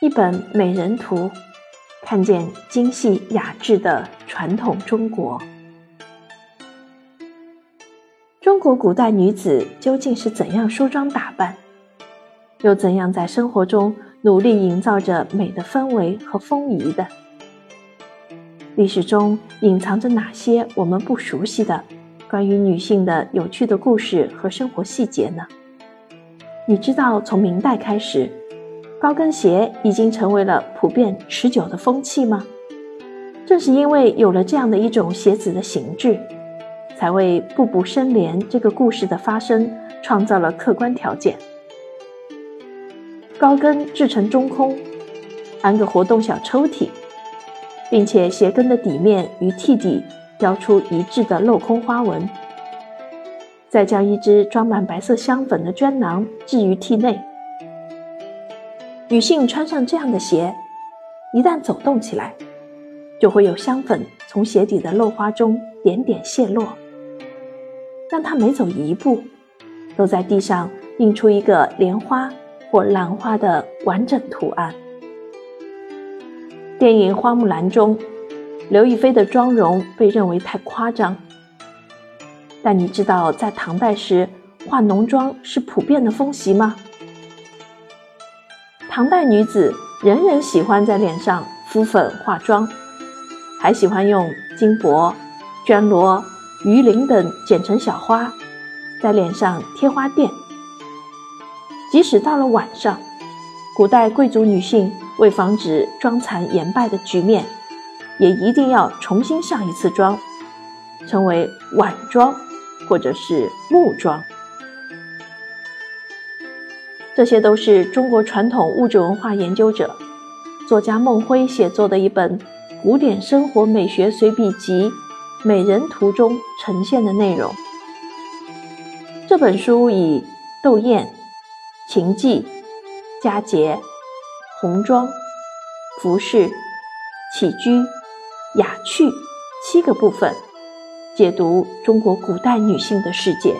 一本美人图，看见精细雅致的传统中国。中国古代女子究竟是怎样梳妆打扮，又怎样在生活中努力营造着美的氛围和风仪的？历史中隐藏着哪些我们不熟悉的关于女性的有趣的故事和生活细节呢？你知道，从明代开始。高跟鞋已经成为了普遍持久的风气吗？正是因为有了这样的一种鞋子的形制，才为步步生莲这个故事的发生创造了客观条件。高跟制成中空，安个活动小抽屉，并且鞋跟的底面与屉底雕出一致的镂空花纹，再将一只装满白色香粉的绢囊置于屉内。女性穿上这样的鞋，一旦走动起来，就会有香粉从鞋底的漏花中点点泻落，让她每走一步，都在地上印出一个莲花或兰花的完整图案。电影《花木兰》中，刘亦菲的妆容被认为太夸张，但你知道在唐代时化浓妆是普遍的风习吗？唐代女子人人喜欢在脸上敷粉化妆，还喜欢用金箔、绢罗、鱼鳞等剪成小花，在脸上贴花钿。即使到了晚上，古代贵族女性为防止妆残颜败的局面，也一定要重新上一次妆，称为晚妆或者是暮妆。这些都是中国传统物质文化研究者、作家孟辉写作的一本《古典生活美学随笔集·美人图》中呈现的内容。这本书以斗艳、琴技、佳节、红妆、服饰、起居、雅趣七个部分，解读中国古代女性的世界。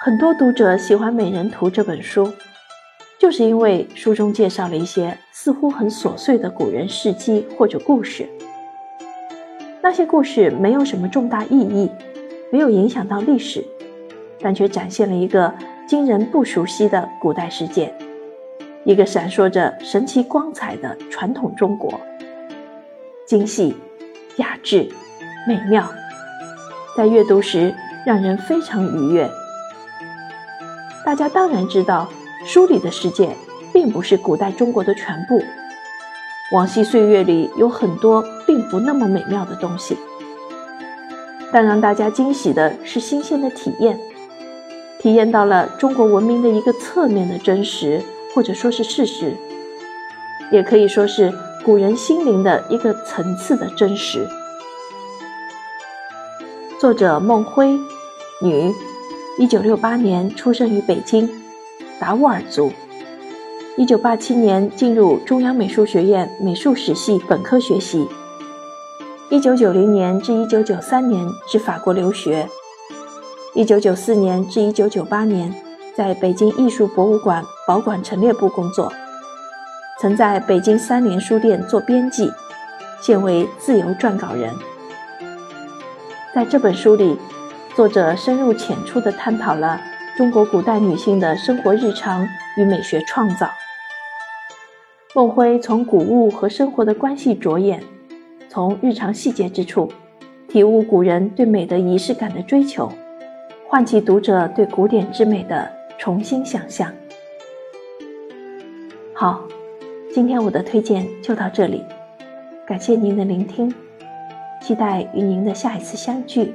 很多读者喜欢《美人图》这本书，就是因为书中介绍了一些似乎很琐碎的古人事迹或者故事。那些故事没有什么重大意义，没有影响到历史，但却展现了一个今人不熟悉的古代世界，一个闪烁着神奇光彩的传统中国。精细、雅致、美妙，在阅读时让人非常愉悦。大家当然知道，书里的世界并不是古代中国的全部。往昔岁月里有很多并不那么美妙的东西，但让大家惊喜的是新鲜的体验，体验到了中国文明的一个侧面的真实，或者说是事实，也可以说是古人心灵的一个层次的真实。作者孟辉，女。一九六八年出生于北京，达斡尔族。一九八七年进入中央美术学院美术史系本科学习。一九九零年至一九九三年至法国留学。一九九四年至一九九八年在北京艺术博物馆保管陈列部工作，曾在北京三联书店做编辑，现为自由撰稿人。在这本书里。作者深入浅出地探讨了中国古代女性的生活日常与美学创造。孟辉从古物和生活的关系着眼，从日常细节之处体悟古人对美的仪式感的追求，唤起读者对古典之美的重新想象。好，今天我的推荐就到这里，感谢您的聆听，期待与您的下一次相聚。